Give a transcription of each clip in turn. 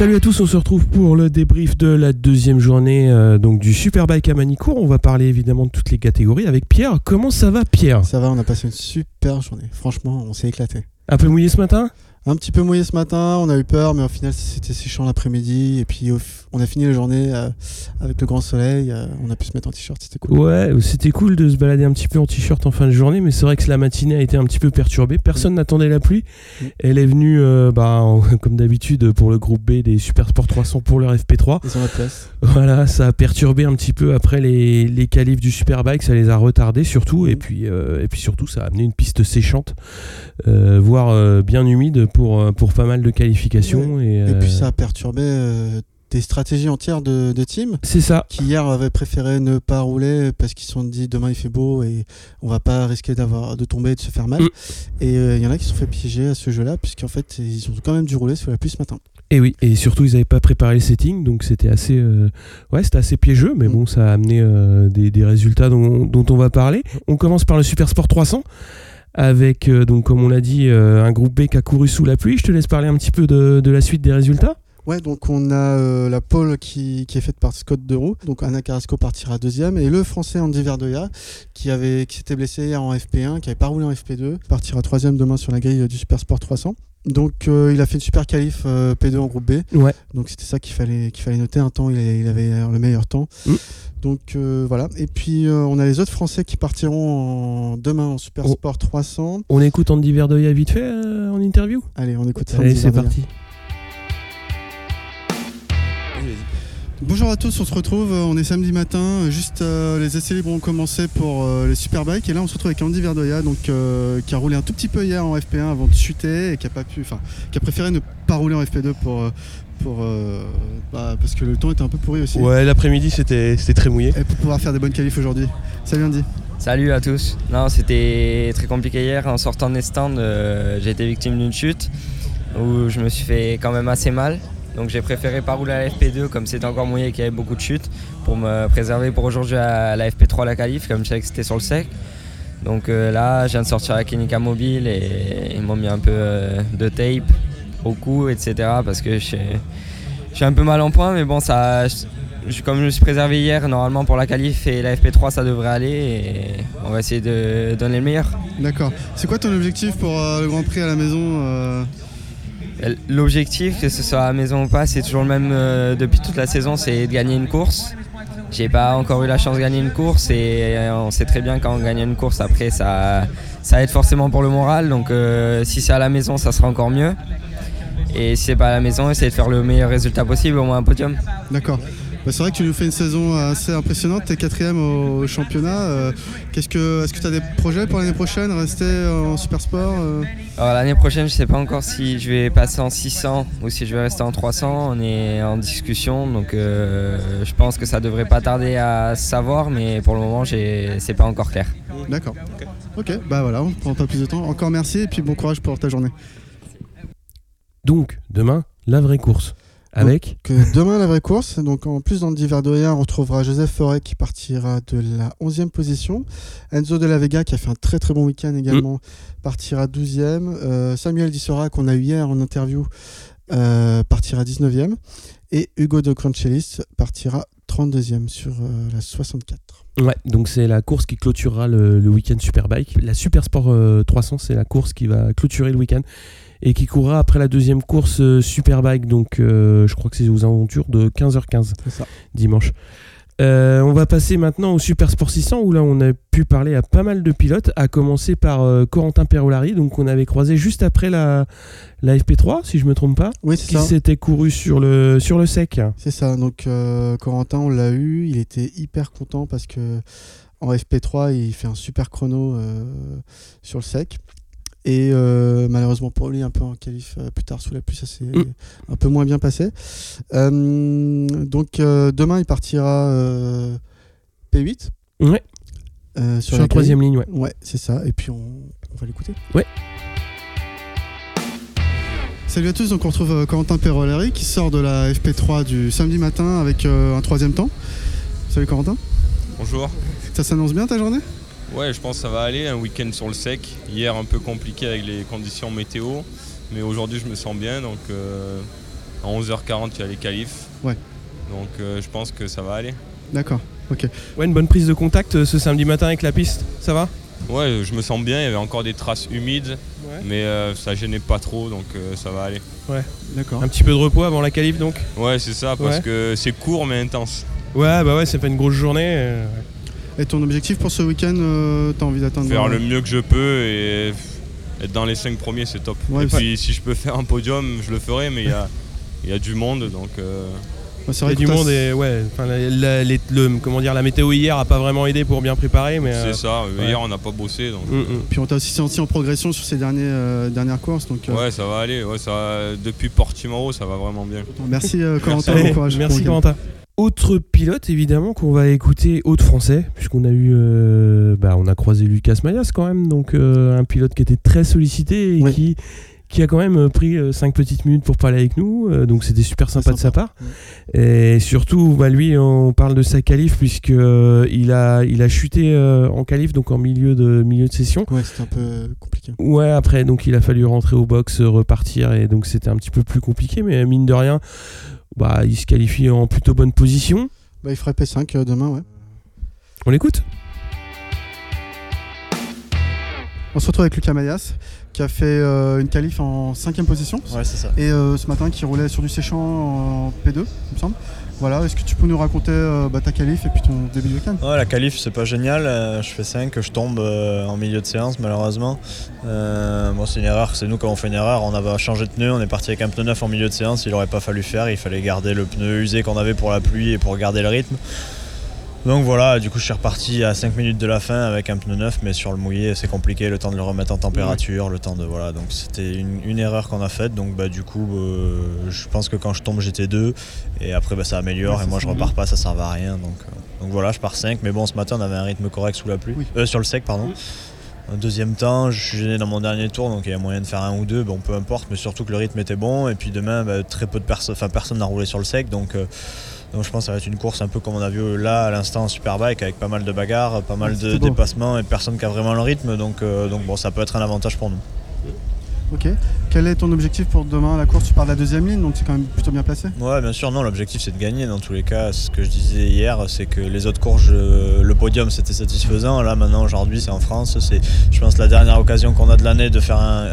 Salut à tous, on se retrouve pour le débrief de la deuxième journée euh, donc du Superbike à Manicourt. On va parler évidemment de toutes les catégories avec Pierre. Comment ça va Pierre? Ça va, on a passé une super journée. Franchement, on s'est éclaté. Un peu mouillé ce matin? Un petit peu mouillé ce matin, on a eu peur, mais au final c'était séchant l'après-midi. Et puis on a fini la journée euh, avec le grand soleil. Euh, on a pu se mettre en t-shirt, c'était cool. Ouais, c'était cool de se balader un petit peu en t-shirt en fin de journée, mais c'est vrai que la matinée a été un petit peu perturbée. Personne n'attendait la pluie. Elle est venue, euh, bah, en- comme d'habitude, pour le groupe B des Super Sport 300 pour leur FP3. Ils ont la place. Voilà, ça a perturbé un petit peu après les, les qualifs du Superbike, ça les a retardés surtout, et puis, et puis surtout ça a amené une piste séchante, voire bien humide pour, euh, pour pas mal de qualifications. Et, Et euh, puis ça a perturbé euh, des stratégies entières de, de team C'est ça. qui hier avaient préféré ne pas rouler parce qu'ils se sont dit demain il fait beau et on va pas risquer d'avoir de tomber et de se faire mal. Mm. Et euh, il y en a qui se sont fait piéger à ce jeu-là puisqu'en fait ils ont quand même dû rouler sous la pluie ce matin. Et oui, et surtout ils n'avaient pas préparé le setting, donc c'était assez, euh, ouais, c'était assez piégeux, mais Mm. bon, ça a amené euh, des, des résultats dont, dont on va parler. On commence par le Super Sport 300. Avec, euh, donc, comme on l'a dit, euh, un groupe B qui a couru sous la pluie. Je te laisse parler un petit peu de, de la suite des résultats. Ouais, donc on a euh, la pole qui, qui est faite par Scott Deroux. Donc Anna Carrasco partira deuxième. Et le français Andy Verdoya, qui, avait, qui s'était blessé hier en FP1, qui n'avait pas roulé en FP2, partira troisième demain sur la grille du Super Sport 300. Donc euh, il a fait une super qualif euh, P2 en groupe B. Ouais. Donc c'était ça qu'il fallait, qu'il fallait noter. Un temps, il, il avait le meilleur temps. Mm. Donc euh, voilà. Et puis on a les autres français qui partiront en- demain en Super Oh. Sport 300. On écoute Andy Verdoya vite fait en interview? Allez, on écoute ça. Allez, c'est parti. Bonjour à tous, on se retrouve, euh, on est samedi matin, euh, juste euh, les essais libres ont commencé pour euh, les Superbikes et là on se retrouve avec Andy Verdoya donc, euh, qui a roulé un tout petit peu hier en FP1 avant de chuter et qui a, pas pu, enfin, qui a préféré ne pas rouler en FP2 pour, pour, euh, bah, parce que le temps était un peu pourri aussi Ouais, l'après-midi c'était c'était très mouillé. et pour pouvoir faire des bonnes qualifs aujourd'hui. Salut Andy. Salut à tous. Non, c'était très compliqué hier. En sortant des stands, euh, j'ai été victime d'une chute où je me suis fait quand même assez mal. Donc j'ai préféré pas rouler à la FP2 comme c'était encore mouillé et qu'il y avait beaucoup de chutes pour me préserver pour aujourd'hui à la FP3 la qualif comme je savais que c'était sur le sec. Donc euh, là, je viens de sortir la clinica mobile et ils m'ont mis un peu euh, de tape au cou, etc. parce que je suis, un peu mal en point, mais bon, ça, comme je me suis préservé hier, normalement pour la qualif et la FP3, ça devrait aller et on va essayer de donner le meilleur. D'accord. C'est quoi ton objectif pour euh, le Grand Prix à la maison L'objectif, que ce soit à la maison ou pas, c'est toujours le même euh, depuis toute la saison, c'est de gagner une course. J'ai pas encore eu la chance de gagner une course et euh, on sait très bien quand on gagne une course après ça, ça aide forcément pour le moral. Donc euh, si c'est à la maison, ça sera encore mieux. Et si c'est pas à la maison, essayer de faire le meilleur résultat possible, au moins un podium. D'accord. Bah, c'est vrai que tu nous fais une saison assez impressionnante, tu es quatrième au championnat. Euh, qu'est-ce que, est-ce que tu as des projets pour l'année prochaine Rester en super sport euh Alors l'année prochaine, je sais pas encore si je vais passer en 600 ou si je vais rester en 300. On est en discussion, donc euh, je pense que ça devrait pas tarder à se savoir, mais pour le moment, j'ai- c'est pas encore clair. D'accord. Ok, bah voilà, on prend pas plus de temps. Encore merci et puis bon courage pour ta journée. Donc, demain, la vraie course. Avec demain la vraie course, donc en plus dans le on retrouvera Joseph Forêt qui partira de la 11e position. Enzo de la Vega qui a fait un très très bon week-end également partira 12e. Euh, Samuel Dissora qu'on a eu hier en interview euh, partira 19e. Et Hugo de Cronchelis partira 32e sur euh, la 64. Ouais, donc c'est la course qui clôturera le, le week-end Superbike. La Super Sport euh, 300, c'est la course qui va clôturer le week-end et qui courra après la deuxième course euh, Superbike. Donc euh, je crois que c'est aux aventures de 15h15 C'est ça. dimanche. Euh, on va passer maintenant au Super Sport 600 où là on a pu parler à pas mal de pilotes, à commencer par euh, Corentin Perolari, donc on avait croisé juste après la, la FP3 si je me trompe pas, Oui, qui s'était couru sur le, sur le sec. C'est ça. Donc euh, Corentin, on l'a eu. Il était hyper content parce que en FP3, il fait un super chrono sur le sec. Et euh, malheureusement pour lui, un peu en qualif euh, plus tard sous la pluie, ça s'est Mm. un peu moins bien passé. Euh, donc euh, demain, il partira euh, P8 Ouais, euh, sur, sur, la la troisième ligne, ouais. Ouais, c'est ça. Et puis on, on va l'écouter. Ouais. Salut à tous, donc on retrouve euh, Corentin Perolari qui sort de la FP3 du samedi matin avec euh, un troisième temps. Salut Corentin. Bonjour. Ça s'annonce bien ta journée? Ouais, je pense que ça va aller. Un week-end sur le sec. Hier, un peu compliqué avec les conditions météo. Mais aujourd'hui, je me sens bien. Donc, euh, À 11h40, il y a les qualifs. Ouais. Donc euh, je pense que ça va aller. D'accord. Ouais, une bonne prise de contact euh, ce samedi matin avec la piste, ça va? Ouais, je me sens bien, il y avait encore des traces humides, mais euh, ça gênait pas trop, donc euh, ça va aller. D'accord. Un petit peu de repos avant la qualif donc? Ouais, c'est ça, parce Ouais. que c'est court mais intense. Ouais, bah ouais, c'est pas une grosse journée. euh, Et ton objectif pour ce week-end, euh, t'as envie d'atteindre Faire euh, le mieux que je peux et être dans les 5 premiers, c'est top. Ouais, et puis si je peux faire un podium, je le ferai, mais il y a, il y a du monde, donc euh, ouais, c'est Il y vrai a que du monde et ouais, enfin, la, la- les- le, comment dire, la météo hier a pas vraiment aidé pour bien préparer, mais. euh, c'est ça. ouais. Hier, on n'a pas bossé, donc mm, mm. Puis on t'a aussi senti en progression sur ces derniers, euh, dernières courses. Donc, euh, ouais, ça va aller. Ouais, ça va- Depuis Portimao, ça va vraiment bien. Merci euh, Corentin. Allez, bon courage. merci. Corentin. Autre pilote évidemment qu'on va écouter, autre français, puisqu'on a eu, euh, bah, on a croisé Lucas Mayas quand même, donc euh, un pilote qui était très sollicité et qui, qui a quand même euh, pris 5 petites minutes pour parler avec nous, donc c'était super sympa, de sa part. Et surtout, bah, lui, on parle de sa qualif puisque il a, il a chuté en qualif, donc en milieu de milieu de session. Ouais, c'était un peu compliqué. Ouais, après, donc il a fallu rentrer au box, repartir, et donc c'était un petit peu plus compliqué, mais mine de rien, bah, il se qualifie en plutôt bonne position. Bah, il ferait P5 euh, demain, ouais. On l'écoute On se retrouve avec Lucas Mayas, qui a fait euh, une qualif en cinquième position. Ouais, c'est ça. Et euh, ce matin, qui roulait sur du séchant en P2, il me semble. Voilà, est-ce que tu peux nous raconter euh, bah, ta qualif et puis ton début de week-end? Ouais, la qualif, c'est pas génial. Je fais 5, je tombe en milieu de séance, malheureusement. Bon, c'est une erreur, c'est nous quand on fait une erreur. On avait changé de pneu, on est parti avec un pneu neuf en milieu de séance. Il aurait pas fallu faire, il fallait garder le pneu usé qu'on avait pour la pluie et pour garder le rythme. Donc voilà, du coup, je suis reparti à 5 minutes de la fin avec un pneu neuf, mais sur le mouillé, c'est compliqué, le temps de le remettre en température, le temps de. Voilà, donc c'était une, une erreur qu'on a faite. Donc bah, du coup, euh, je pense que quand je tombe, j'étais 2. Et après, bah, ça améliore. Ouais, et moi, je repars pas, ça sert à rien. Donc, euh, donc voilà, je pars 5. Mais bon, ce matin, on avait un rythme correct sous la pluie. Oui. Euh, sur le sec, pardon. Un deuxième temps, je suis gêné dans mon dernier tour, donc il y a moyen de faire un ou deux, bon peu importe, mais surtout que le rythme était bon. Et puis demain, bah, très peu de personnes, enfin personne n'a roulé sur le sec, donc, donc je pense que ça va être une course un peu comme on a vu là à l'instant en Superbike, avec pas mal de bagarres, pas mal de dépassements et personne qui a vraiment le rythme, donc, euh, donc bon, ça peut être un avantage pour nous. Ok. Quel est ton objectif pour demain la course? Tu pars de la deuxième ligne, donc c'est quand même plutôt bien placé. Ouais, bien sûr, non, l'objectif c'est de gagner dans tous les cas. Ce que je disais hier, c'est que les autres courses, je- le podium c'était satisfaisant. Là, maintenant, aujourd'hui, c'est en France. C'est, je pense, la dernière occasion qu'on a de l'année de faire un-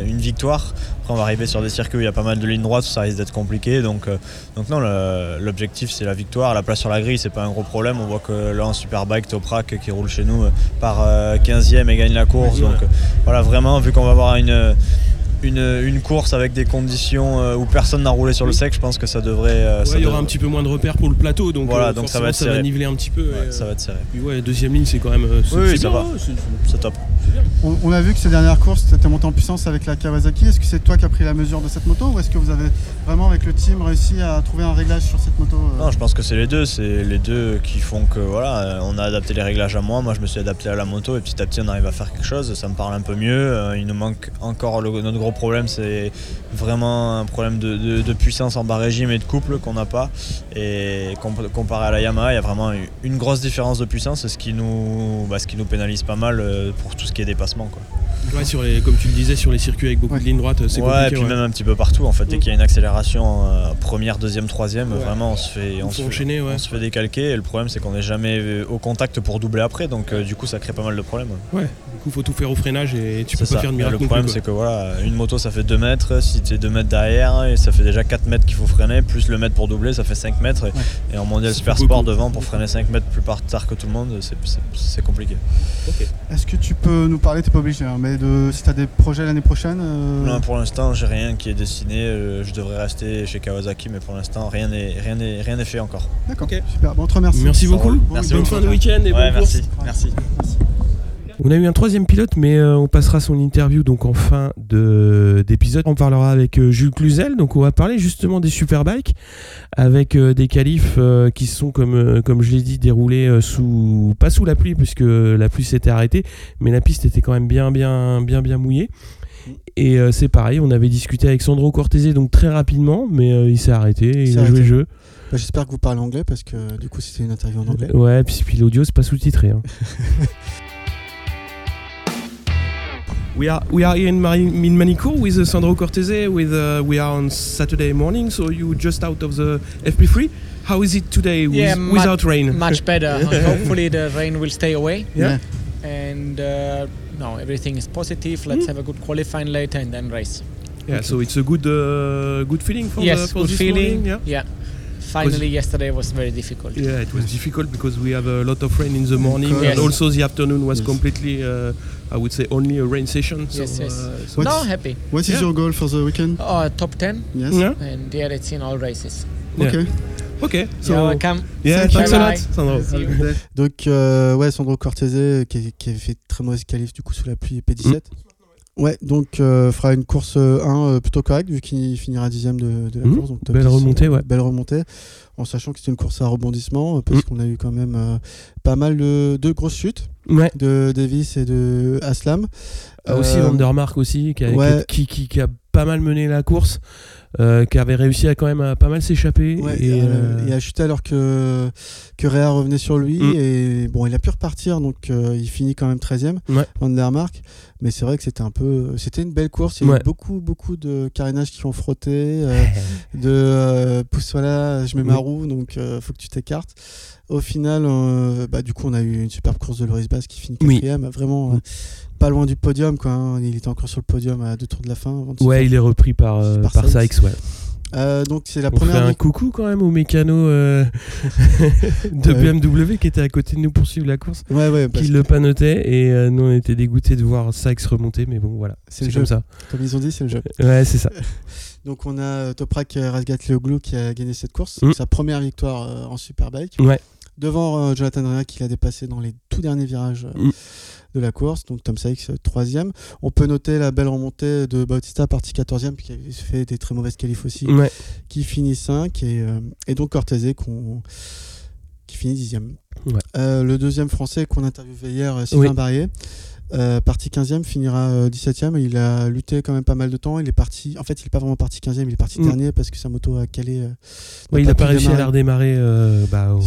un- une victoire. Après, on va arriver sur des circuits où il y a pas mal de lignes droites, ça risque d'être compliqué. Donc, euh, donc non, le- l'objectif c'est la victoire. La place sur la grille, c'est pas un gros problème. On voit que là, en Superbike, Toprak qui roule chez nous euh, par euh, 15e et gagne la course. Ouais. Donc, euh, voilà, vraiment, vu qu'on va avoir une une, une course avec des conditions euh, où personne n'a roulé sur le sec, je pense que ça devrait. euh, Ouais, ça il y aura devrait- un petit peu moins de repères pour le plateau, donc, Voilà, euh, donc ça va être ça va niveler un petit peu. Ouais, et, ça va être serré. Puis ouais, deuxième ligne, c'est quand même. Oui, c'est ça va. hein, C'est top. On, a vu que ces dernières courses, tu étais monté en puissance avec la Kawasaki. Est-ce que c'est toi qui as pris la mesure de cette moto ou est-ce que vous avez vraiment, avec le team, réussi à trouver un réglage sur cette moto euh, Non, je pense que c'est les deux. C'est les deux qui font que voilà, euh, on a adapté les réglages à moi. Moi, je me suis adapté à la moto et petit à petit, on arrive à faire quelque chose. Ça me parle un peu mieux. Euh, Il nous manque encore notre gros problème, c'est vraiment un problème de, puissance en bas régime et de couple qu'on n'a pas. Et comp- comparé à la Yamaha, il y a vraiment une grosse différence de puissance, ce qui nous, bah, ce qui nous pénalise pas mal pour tout ce qui est dépassement. Quoi. Ouais, sur les, comme tu le disais, sur les circuits avec beaucoup Ouais. de lignes droites, c'est Ouais, et compliqué. puis ouais. même un petit peu partout en fait. Dès Mm. qu'il y a une accélération euh, première, deuxième, troisième, Ouais. vraiment on se fait, on se fait, enchaîner, on se fait décalquer. Et le problème c'est qu'on n'est jamais au contact pour doubler après, donc euh, du coup ça crée pas mal de problèmes. Ouais, du coup, faut tout faire au freinage et tu peux C'est pas ça. faire de Et miracle le non problème c'est que voilà, une moto ça fait 2 mètres, si tu es 2 mètres derrière, et ça fait déjà 4 mètres qu'il faut freiner, plus le mètre pour doubler, ça fait 5 mètres. Et, et en mondial Ça super sport beaucoup. devant pour freiner 5 mètres plus par tard que tout le monde, c'est- compliqué. Est-ce que tu peux nous parler, t'es pas obligé, hein, mais de, si tu as des projets l'année prochaine euh, Non, pour l'instant, j'ai rien qui est destiné. euh, je devrais rester chez Kawasaki, mais pour l'instant, rien n'est rien n'est- rien n'est fait encore. D'accord, Ok. super. Bon, on te remercie. Merci beaucoup. Merci Bonne beaucoup. fin de week-end et Ouais, bonne course. merci. merci. On a eu un troisième pilote, mais euh, on passera son interview donc en fin de- d'épisode. On parlera avec euh, Jules Cluzel, donc on va parler justement des superbikes avec euh, des qualifs qui sont comme comme je l'ai dit déroulés sous pas sous la pluie puisque la pluie s'était arrêtée, mais la piste était quand même bien bien bien bien mouillée. Et euh, c'est pareil, on avait discuté avec Sandro Cortese donc très rapidement, mais euh, il s'est arrêté, il a joué le jeu. Bah, J'espère que vous parlez anglais parce que du coup, c'était une interview en anglais. Ouais, puis, puis l'audio c'est pas sous-titré. hein. We are we are here in, Mari- in Manicourt with uh, Sandro Cortese. With uh, we are on Saturday morning, so you just out of the FP3. How is it today with, Yeah, without rain? Much better. Hopefully the rain will stay away. Yeah. And uh, no, everything is positive. Let's Mm. have a good qualifying later and then race. Yeah, so it's a good uh, good feeling for, yes, the, for good feeling. morning. Yeah. Finally, yesterday was very difficult. Yeah, it was difficult because we have a lot of rain in the morning, Yes. and also the afternoon was Yes. completely, uh, I would say, only a rain session. So, Yes, yes. uh, so What- No, happy. What is Yeah. your goal for the weekend? Uh, top 10 Yes. yeah. and yeah, it's in all races. Yeah. Ok. Okay. So So welcome. yeah, Thank thanks a lot. Sandro. Donc, euh, ouais, Sandro Cortese qui, qui avait fait très mauvaise qualif du coup sous la pluie P17. Ouais, donc euh, fera une course euh, 1 euh, plutôt correcte vu qu'il finira dixième de, de la Mhm. course. Donc Belle 10, euh, remontée, ouais. Belle remontée, en sachant que c'était une course à rebondissement euh, parce Mhm. qu'on a eu quand même euh, pas mal de, de grosses chutes Ouais. de Davis et de Aslam. Ah, aussi Euh, Vandermark aussi, qui a, ouais. qui, qui, qui a pas mal mené la course, euh, qui avait réussi à quand même à pas mal s'échapper. Ouais, et, et, euh, a chuté alors que, que Réa revenait sur lui. Mm. Et bon, il a pu repartir, donc euh, il finit quand même 13ème, Ouais. Van der Mark. Mais c'est vrai que c'était un peu. C'était une belle course. Il y a Ouais. eu beaucoup, beaucoup de carénages qui ont frotté. euh, de euh, pousse là, je mets ma roue, donc euh, faut que tu t'écartes. Au final, euh, bah, du coup, on a eu une superbe course de Loris Bass qui finit Oui. quatrième, vraiment euh, pas loin du podium. Quoi, hein. Il était encore sur le podium à deux tours de la fin. avant de se ouais, il est repris par, euh, Par par Sykes. Sykes. Ouais. Euh, donc c'est la On fait première. un vic- coucou quand même au mécano euh, de. BMW qui était à côté de nous pour suivre la course, Ouais, ouais, qui le panotait et euh, nous on était dégoûtés de voir Sykes remonter, mais bon voilà, C'est comme jeu. ça. comme ils ont dit, c'est le jeu. Ouais, c'est ça. Donc on a euh, Toprak Razgat Leoglou qui a gagné cette course, Mm. sa première victoire euh, en Superbike. Ouais. Devant euh, Jonathan Rea qui l'a dépassé dans les tout derniers virages euh, Mm. de la course. Donc Tom Sykes euh, troisième. On peut noter la belle remontée de Bautista parti 14e qui avait fait des très mauvaises qualifs aussi, Ouais. qui finit 5 et, et donc Cortese qu'on- qui finit 10e. Ouais. Euh, le deuxième français qu'on interviewait hier, Sylvain Oui. Barrier. Euh, parti 15e, finira euh, 17e. Il a lutté quand même pas mal de temps. Il est parti. En fait, il est pas vraiment parti 15e, il est parti Mm. dernier parce que sa moto a calé. euh, Ouais, il n'a pas réussi à démarrer la redémarrer euh, bah, au,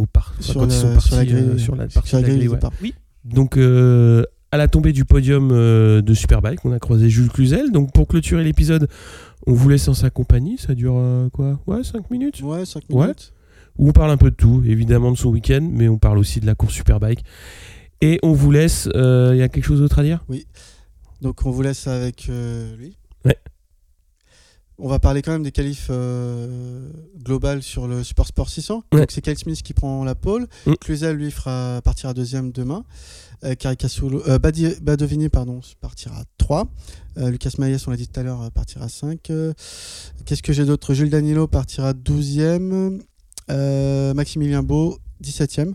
au par- enfin, sur, quand la, ils sont sur partis la grille. euh, sur la sur partie la de la grille grille. de ouais. départ. Donc euh, à la tombée du podium euh, de Superbike, on a croisé Jules Cluzel. Donc pour clôturer l'épisode, on vous laisse en sa compagnie. Ça dure euh, quoi? Ouais, 5 minutes? Ouais, 5 Ouais. minutes. où on parle un peu de tout, évidemment de son week-end, mais on parle aussi de la course Superbike. Et on vous laisse. Il y a quelque chose d'autre à dire? Donc on vous laisse avec euh, lui? Ouais. On va parler quand même des qualifs euh, globales sur le Super Sport 600. Ouais. Donc c'est Kyle Smith qui prend la pole. Mm. Cluzel lui fera partira deuxième demain. Euh, euh, Badi- Badovini pardon partira 3. Euh, Lucas Maillet, on l'a dit tout à l'heure, euh, partira 5. Euh, Qu'est-ce que j'ai d'autre? Jules Danilo partira 12e. Euh, Maximilien Beau 17e.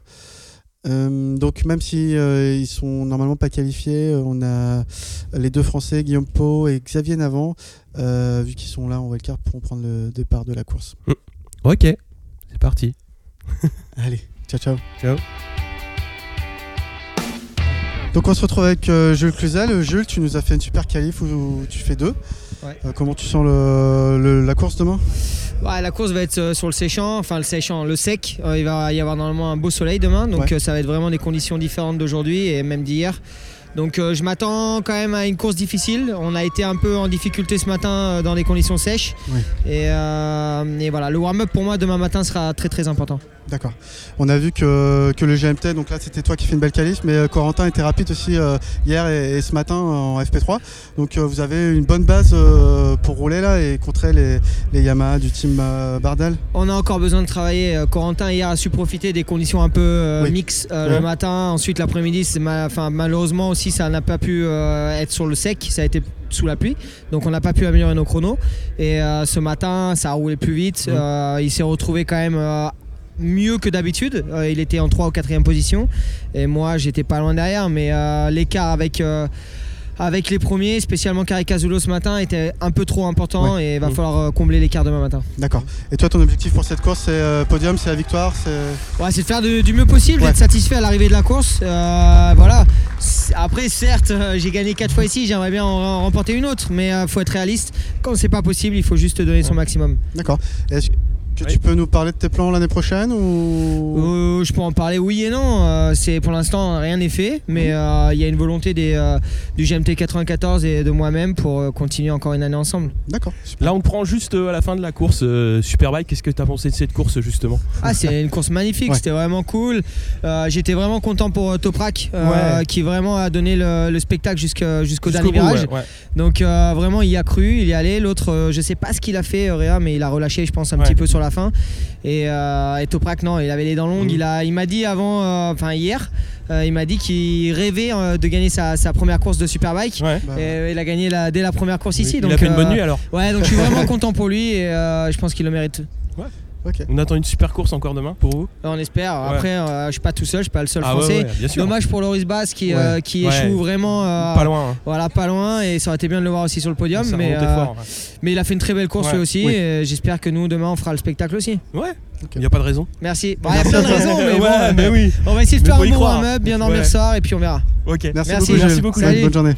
Euh, donc même si euh, ils sont normalement pas qualifiés, euh, on a les deux Français, Guillaume Pau et Xavier Navant, euh, vu qu'ils sont là en wildcard, pourront prendre le départ de la course. Ok, c'est parti. Allez, ciao ciao. Ciao. Donc on se retrouve avec Jules Cluzel. Jules, tu nous as fait une super qualif où, tu fais deux. Ouais. Comment tu sens le- le- la course demain? La course va être euh, sur le séchant, enfin le séchant, le sec. Euh, il va y avoir normalement un beau soleil demain, donc Ouais. euh, ça va être vraiment des conditions différentes d'aujourd'hui et même d'hier. Donc euh, je m'attends quand même à une course difficile. On a été un peu en difficulté ce matin euh, dans des conditions sèches. Ouais. Et, euh, et voilà, le warm-up pour moi demain matin sera très très important. D'accord. On a vu que, que le GMT, donc là c'était toi qui fais une belle qualif, mais euh, Corentin était rapide aussi euh, hier et, et ce matin en FP3. Donc euh, vous avez une bonne base euh, pour rouler là et contrer les, les Yamaha du team Bardal. On a encore besoin de travailler. Corentin hier a su profiter des conditions un peu Oui. mixtes Ouais. le matin. Ensuite l'après-midi, malheureusement aussi ça n'a pas pu être sur le sec. Ça a été sous la pluie. Donc on n'a pas pu améliorer nos chronos. Et ce matin, ça a roulé plus vite. Il s'est retrouvé quand même mieux que d'habitude. Euh, il était en 3 ou 4 position. Et moi, j'étais pas loin derrière. Mais euh, l'écart avec. euh, avec les premiers, spécialement Caricazulo ce matin, était un peu trop important et il va Mhm. falloir combler l'écart demain matin. D'accord. Et toi ton objectif pour cette course c'est podium, c'est la victoire, c'est. Ouais, c'est de faire du mieux possible, Ouais. d'être satisfait à l'arrivée de la course. Voilà. Après, certes, j'ai gagné 4 fois ici, j'aimerais bien en, en remporter une autre, mais il faut être réaliste. Quand c'est pas possible, il faut juste donner son maximum. D'accord. Que Oui. tu peux nous parler de tes plans l'année prochaine ou? Euh, je peux en parler oui et non. Euh, c'est pour l'instant rien n'est fait, mais euh, il y a une volonté des, euh, du GMT 94 et de moi-même pour continuer encore une année ensemble. D'accord. Là, on te prend juste à la fin de la course euh, Superbike. Qu'est-ce que tu as pensé de cette course justement? Ah, c'est une course magnifique, Ouais. c'était vraiment cool. Euh, J'étais vraiment content pour euh, Toprak, euh, Ouais. qui vraiment a donné le, le spectacle jusqu'au dernier bout, virage. ouais, ouais. Donc euh, vraiment, il y a cru, il y est allé. L'autre, euh, je sais pas ce qu'il a fait, euh, Réa, mais il a relâché, je pense, un Ouais. petit peu sur la fin. Et, euh, et Toprak, non, il avait les dents longues. Mhm. Il a, il m'a dit avant, euh, enfin hier, euh, il m'a dit qu'il rêvait euh, de gagner sa, sa première course de Superbike. Ouais. Bah, Et euh, il a gagné la- dès la première course ici. il donc, a fait une bonne nuit alors. Ouais, donc je suis vraiment content pour lui et euh, je pense qu'il le mérite. On attend une super course encore demain pour vous? On espère. Ouais. Après, euh, je suis pas tout seul, je suis pas le seul Ah français. ouais, bien sûr. Dommage pour Loris Bass qui, Ouais. euh, qui Ouais. échoue vraiment euh, Pas loin. hein. Voilà, pas loin et ça aurait été bien de le voir aussi sur le podium. Mais, euh, fort, mais il a fait une très belle course Ouais. lui aussi Oui. et j'espère que nous demain on fera le spectacle aussi. ouais. Il n'y a pas de raison. Merci. Bon, Il y a plein de raisons, mais, Ouais, bon, mais oui. on va essayer de faire un bon croire. warm-up, bien dormir Ouais. ce soir et puis on verra. Ok. Merci, Merci. beaucoup, Merci beaucoup, Salut. Bonne journée.